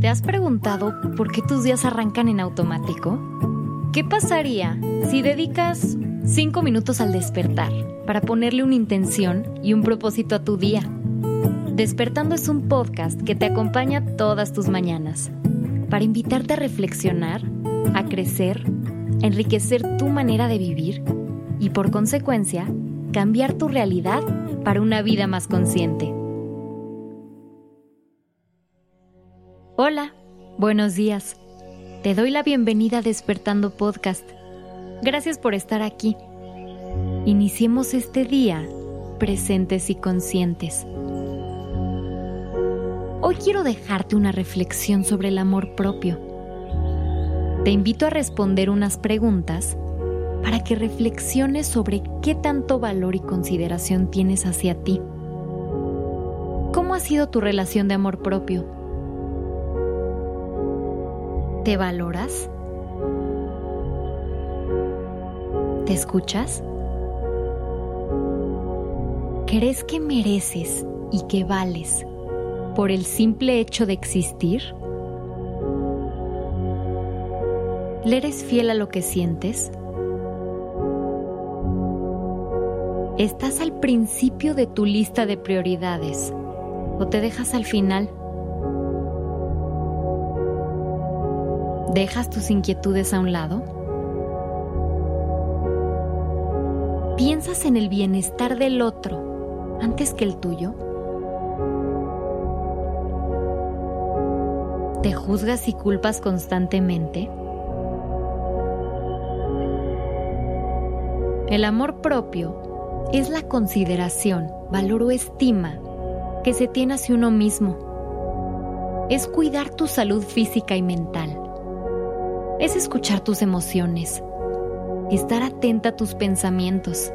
¿Te has preguntado por qué tus días arrancan en automático? ¿Qué pasaría si dedicas 5 minutos al despertar para ponerle una intención y un propósito a tu día? Despertando es un podcast que te acompaña todas tus mañanas para invitarte a reflexionar, a crecer, a enriquecer tu manera de vivir y por consecuencia cambiar tu realidad para una vida más consciente. Hola, buenos días. Te doy la bienvenida a Despertando Podcast. Gracias por estar aquí. Iniciemos este día presentes y conscientes. Hoy quiero dejarte una reflexión sobre el amor propio. Te invito a responder unas preguntas para que reflexiones sobre qué tanto valor y consideración tienes hacia ti. ¿Cómo ha sido tu relación de amor propio? ¿Te valoras? ¿Te escuchas? ¿Crees que mereces y que vales por el simple hecho de existir? ¿Le eres fiel a lo que sientes? ¿Estás al principio de tu lista de prioridades o te dejas al final? ¿Dejas tus inquietudes a un lado? ¿Piensas en el bienestar del otro antes que el tuyo? ¿Te juzgas y culpas constantemente? El amor propio es la consideración, valor o estima que se tiene hacia uno mismo. Es cuidar tu salud física y mental es escuchar tus emociones, estar atenta a tus pensamientos,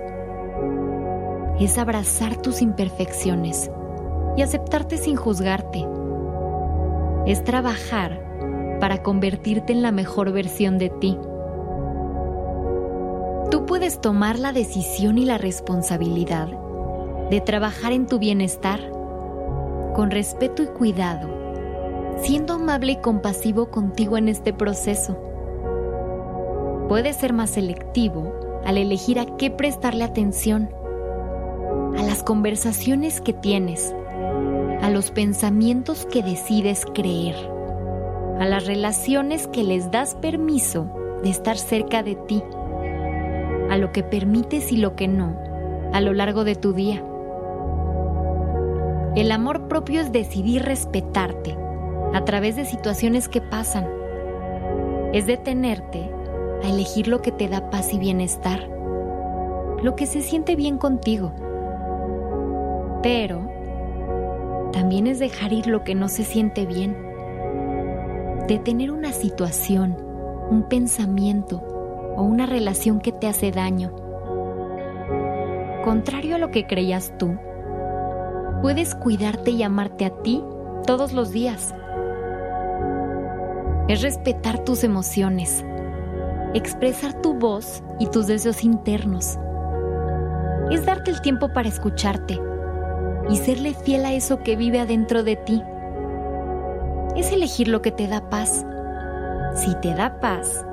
es abrazar tus imperfecciones y aceptarte sin juzgarte. Es trabajar para convertirte en la mejor versión de ti. Tú puedes tomar la decisión y la responsabilidad de trabajar en tu bienestar con respeto y cuidado, siendo amable y compasivo contigo en este proceso puedes ser más selectivo al elegir a qué prestarle atención, a las conversaciones que tienes, a los pensamientos que decides creer, a las relaciones que les das permiso de estar cerca de ti, a lo que permites y lo que no a lo largo de tu día. El amor propio es decidir respetarte a través de situaciones que pasan. Es detenerte a elegir lo que te da paz y bienestar, lo que se siente bien contigo. Pero también es dejar ir lo que no se siente bien, detener una situación, un pensamiento o una relación que te hace daño. Contrario a lo que creías tú, puedes cuidarte y amarte a ti todos los días. Es respetar tus emociones, expresar tu voz y tus deseos internos. Es darte el tiempo para escucharte y serle fiel a eso que vive adentro de ti. Es elegir lo que te da paz. Si te da paz,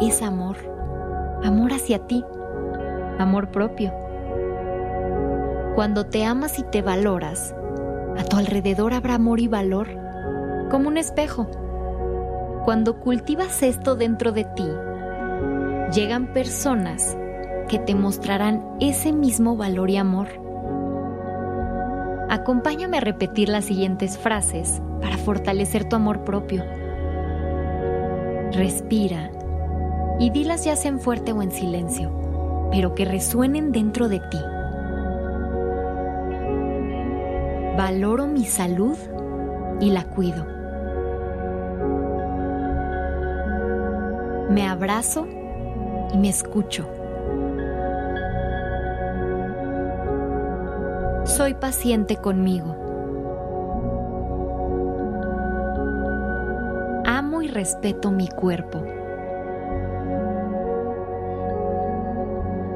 es amor. Amor hacia ti. Amor propio. Cuando te amas y te valoras, a tu alrededor habrá amor y valor, como un espejo. Cuando cultivas esto dentro de ti, llegan personas que te mostrarán ese mismo valor y amor. Acompáñame a repetir las siguientes frases para fortalecer tu amor propio. Respira y dilas ya sea en fuerte o en silencio, pero que resuenen dentro de ti. Valoro mi salud y la cuido. Me abrazo me escucho. Soy paciente conmigo. Amo y respeto mi cuerpo.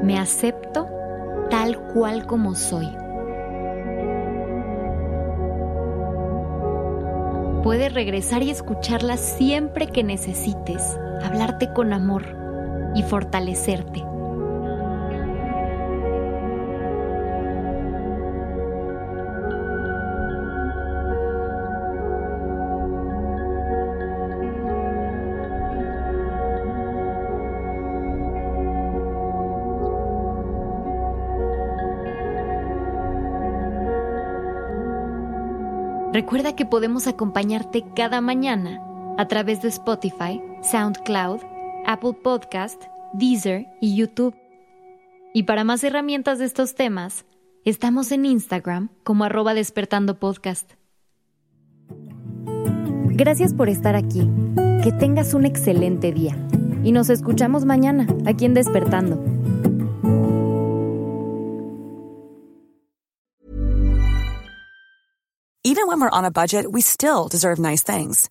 Me acepto tal cual como soy. Puedes regresar y escucharla siempre que necesites, hablarte con amor y fortalecerte. Recuerda que podemos acompañarte cada mañana a través de Spotify, SoundCloud, Apple Podcast, Deezer y YouTube. Y para más herramientas de estos temas, estamos en Instagram como arroba despertando podcast. Gracias por estar aquí. Que tengas un excelente día. Y nos escuchamos mañana aquí en Despertando. Even when we're on a budget, we still deserve nice things.